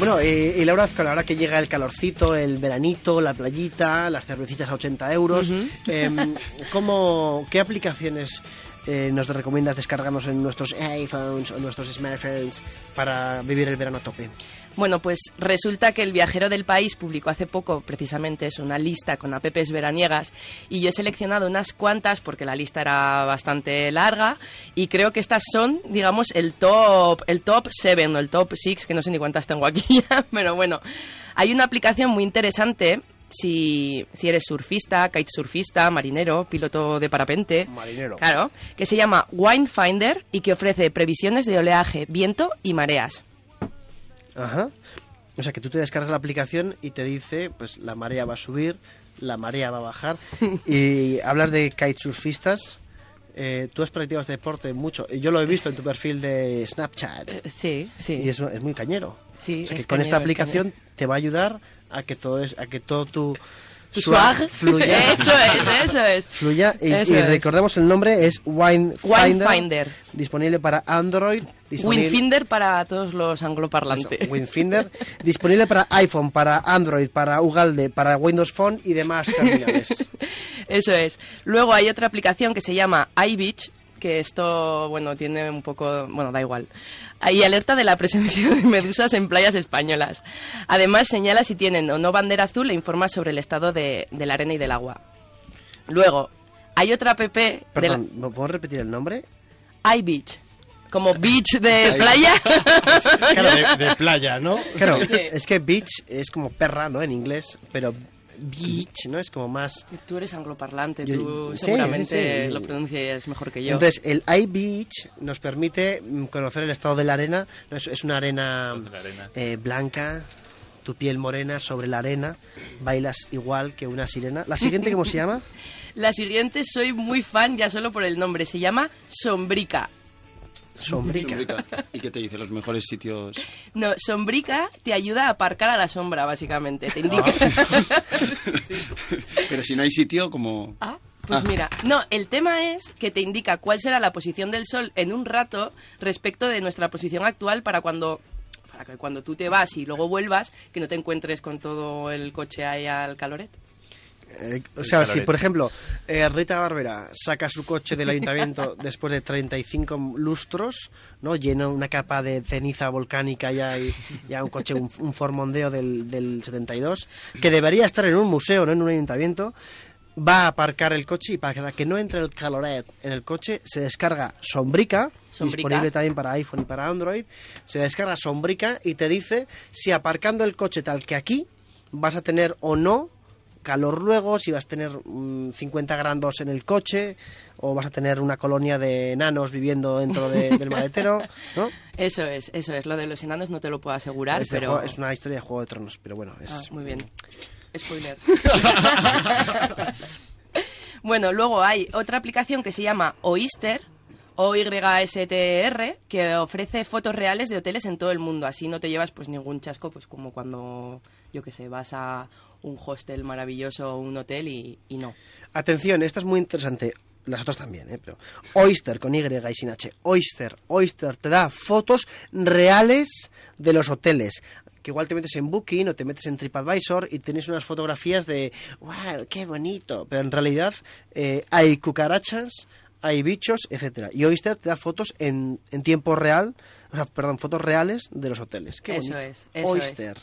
Bueno, eh, y Laura Azcona, ahora que llega el calorcito, el veranito, la playita, las cervecitas a 80 euros, em, ¿cómo, ¿qué aplicaciones eh, nos recomiendas descargarnos en nuestros iPhones o nuestros smartphones para vivir el verano a tope? Bueno, pues resulta que el viajero del país publicó hace poco precisamente eso, una lista con apps veraniegas y yo he seleccionado unas cuantas porque la lista era bastante larga y creo que estas son, digamos, el top el top 7 o el top 6, que no sé ni cuántas tengo aquí pero bueno, hay una aplicación muy interesante si, si eres surfista, kitesurfista, marinero, piloto de parapente. Marinero. Claro, que se llama Winefinder y que ofrece previsiones de oleaje, viento y mareas. Ajá. O sea, que tú te descargas la aplicación y te dice, pues la marea va a subir, la marea va a bajar. y hablas de kitesurfistas. Eh, tú has practicado este deporte mucho. Yo lo he visto en tu perfil de Snapchat. Eh, Sí, sí. Y es, es muy cañero. Sí, O sea, que es con esta es aplicación te va a ayudar a que todo es, a que todo tu swag swag. fluya. Eso es, eso es. fluya. Y, Eso y es. recordemos el nombre es Wine Winefinder. disponible para Android, disponible Winfinder para todos los angloparlantes. Eso, Winfinder, disponible para iPhone, para Android, para Ugalde, para Windows Phone y demás terminales. Eso es. Luego hay otra aplicación que se llama iBeach, que esto, bueno, tiene un poco, bueno, da igual. Hay alerta de la presencia de medusas en playas españolas. Además, señala si tienen o no bandera azul e informa sobre el estado de, de la arena y del agua. Luego, hay otra app de Perdón, ¿me puedo repetir el nombre? iBeach, como beach de playa. de, de playa, ¿no? Claro, Sí. es que beach es como perra, ¿no? En inglés, pero beach, ¿no? Es como más... Tú eres angloparlante, Yo- tú sí, seguramente sí. lo pronuncias mejor que yo. Entonces, el iBeach nos permite mm, conocer el estado de la arena. ¿no? Es, es una arena, arena. eh, blanca, tu piel morena sobre la arena, bailas igual que una sirena. ¿La siguiente cómo se llama? La siguiente soy muy fan ya solo por el nombre, se llama Sombrica. Sombrica. ¿Y qué te dice? Los mejores sitios. No, Sombrica te ayuda a aparcar a la sombra, básicamente. Te indica. Pero si no hay sitio, como. Ah, pues mira. No, el tema es que te indica cuál será la posición del sol en un rato respecto de nuestra posición actual para cuando para que cuando tú te vas y luego vuelvas que no te encuentres con todo el coche ahí al caloret. Eh, o sea, si por ejemplo eh, Rita Barbera saca su coche del ayuntamiento después de 35 lustros, ¿no? Llena una capa de ceniza volcánica ya y ya un coche, un, un formondeo del, del 72, que debería estar en un museo, no en un ayuntamiento, va a aparcar el coche y para que no entre el caloret en el coche se descarga Sombrica, Sombrica. disponible también para iPhone y para Android, se descarga Sombrica y te dice si aparcando el coche tal que aquí vas a tener o no calor luego, si vas a tener mm, 50 grados en el coche o vas a tener una colonia de enanos viviendo dentro de- del maletero, ¿no? Eso es, eso es. Lo de los enanos no te lo puedo asegurar, Es, de pero juego- es una historia de Juego de Tronos, pero bueno, es... Ah, muy bien. Spoiler. bueno, luego hay otra aplicación que se llama Oyster, o YSTR, que ofrece fotos reales de hoteles en todo el mundo. Así no te llevas pues ningún chasco, pues como cuando, yo que sé, vas a un hostel maravilloso o un hotel y, y no. Atención, esta es muy interesante. Las otras también, ¿eh? Pero Oyster con Y y sin H. Oyster, Oyster te da fotos reales de los hoteles. Que igual te metes en Booking o te metes en TripAdvisor y tienes unas fotografías de ¡Wow! ¡Qué bonito! Pero en realidad eh, hay cucarachas, hay bichos, etcétera. Y Oyster te da fotos en, en tiempo real, o sea, perdón, fotos reales de los hoteles. ¡Qué Eso bonito! es, eso Oyster.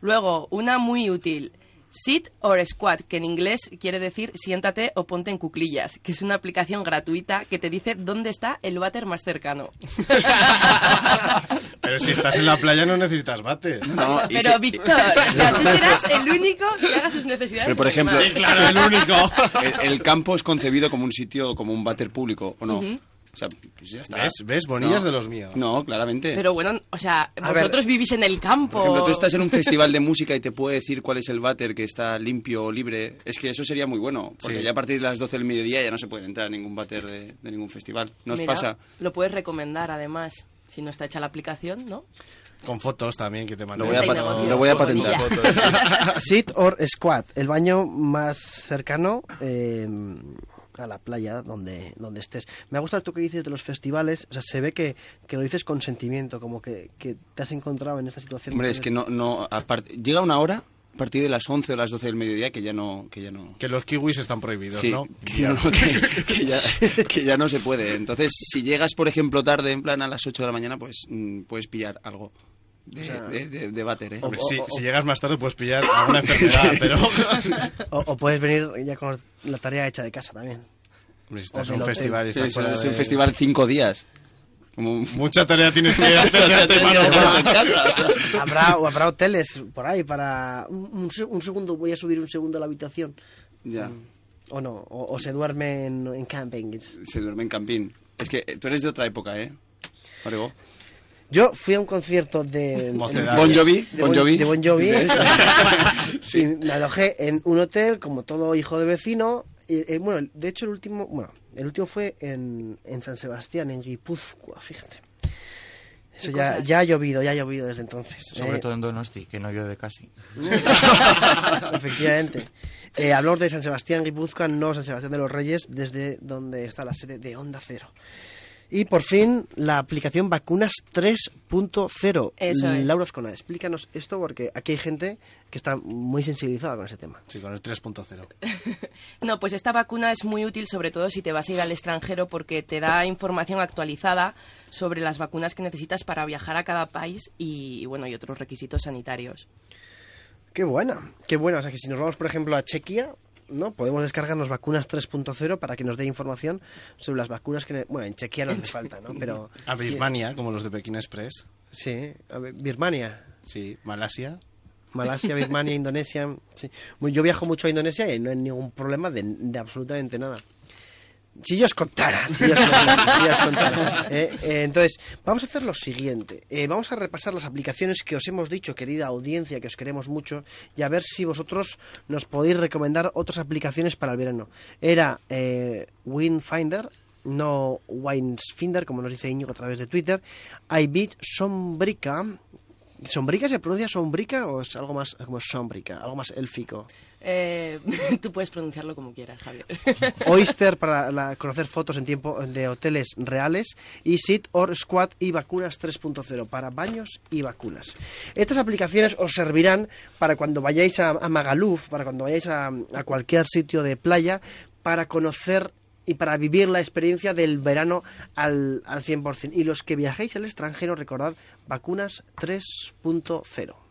Luego, una muy útil. Sit or Squat, que en inglés quiere decir siéntate o ponte en cuclillas, que es una aplicación gratuita que te dice dónde está el váter más cercano. Pero si estás en la playa no necesitas bate. No, Pero Víctor, o sea, tú serás el único que haga sus necesidades. Pero, por ejemplo-. Sí, Claro, el único. el, el campo es concebido como un sitio, como un váter público, ¿o no? O sea, pues ya está. ¿Ves? ¿Ves? Bonillas No. de los míos. No, claramente. Pero bueno, o sea, A vosotros vivís en el campo. Por ejemplo, tú estás en un festival de música y te puede decir cuál es el váter que está limpio o libre. Es que eso sería muy bueno, porque Sí. ya a partir de las 12 del mediodía ya no se puede entrar a ningún váter de, de ningún festival. ¿No os Mira, pasa? Lo puedes recomendar, además, si no está hecha la aplicación, ¿no? Con fotos también que te Lo mandé. voy a, negocio. lo voy a patentar. Sit or Squat, el baño más cercano eh, a la playa donde, donde estés. Me ha gustado esto que dices de los festivales, o sea, se ve que, que lo dices con sentimiento, como que, que te has encontrado en esta situación. Hombre, es que no, no, aparte, llega una hora a partir de las 11 o las 12 del mediodía que ya no, que ya no. Que los kiwis están prohibidos, Sí, ¿no? que, no, que- que ya, que ya no se puede. Entonces, si llegas, por ejemplo, tarde, en plan a las 8 de la mañana, pues mm, puedes pillar algo de, O sea, de, de- de váter, ¿eh? Hombre, O- sí, o- si llegas más tarde puedes pillar alguna enfermedad, pero... O, o puedes venir ya con la tarea hecha de casa también. Hombre, si estás O en un festival y Sí, estás es, fuera es de- un festival cinco días. Como... Mucha tarea tienes que hacer de antemano. habrá, o habrá hoteles por ahí para... Un, un se- un segundo, voy a subir un segundo a la habitación. Ya, O no, o, o se duerme en, en campings. se duerme en campín. Es que tú eres de otra época, ¿eh? Orego. Yo fui a un concierto de... Bon Jovi, de Bon Jovi. de Bon Jovi. ¿Ves? Y me alojé en un hotel como todo hijo de vecino. Y, eh, bueno, de hecho el último, bueno, el último fue en, en San Sebastián, en Guipúzcoa, fíjate. Eso ¿Qué ya, ya ha llovido, ya ha llovido desde entonces. Sobre Eh, todo en Donosti, que no llueve casi. Efectivamente. Eh, hablamos de San Sebastián, Guipúzcoa, no San Sebastián de los Reyes, desde donde está la sede de Onda Cero. Y por fin la aplicación Vacunas 3.0. Eso es. Laura Azcona, explícanos esto porque aquí hay gente que está muy sensibilizada con ese tema. Sí, con el 3.0. No, pues esta vacuna es muy útil, sobre todo si te vas a ir al extranjero, porque te da información actualizada sobre las vacunas que necesitas para viajar a cada país y, bueno, y otros requisitos sanitarios. Qué buena, qué buena. O sea que si nos vamos, por ejemplo, a Chequia, ¿no? Podemos descargarnos vacunas 3.0 para que nos dé información sobre las vacunas que... Bueno, en Chequia no hace falta, ¿no? Pero... A Birmania, como los de Pekín Express. Sí, a ver, Birmania. Sí, Malasia. Malasia, Birmania, Indonesia. Sí. Yo viajo mucho a Indonesia y no hay ningún problema de, de absolutamente nada. Si yo os contara, si yo os contara. Eh, eh, entonces, vamos a hacer lo siguiente. Eh, vamos a repasar las aplicaciones que os hemos dicho, querida audiencia, que os queremos mucho, y a ver si vosotros nos podéis recomendar otras aplicaciones para el verano. Era Windfinder, no Winesfinder, como nos dice Íñigo a través de Twitter. iBeat, Sombrica. ¿Sombrica se pronuncia sombrica o es algo más como sombrica, algo más élfico? Eh, tú puedes pronunciarlo como quieras, Javier. Oyster para la- conocer fotos en tiempo de hoteles reales y Sit or Squad y Vacunas 3.0 para baños y vacunas. Estas aplicaciones os servirán para cuando vayáis a, a Magaluf, para cuando vayáis a, a cualquier sitio de playa, para conocer y para vivir la experiencia del verano al, al 100%. Y los que viajéis al extranjero, recordad Vacunas 3.0.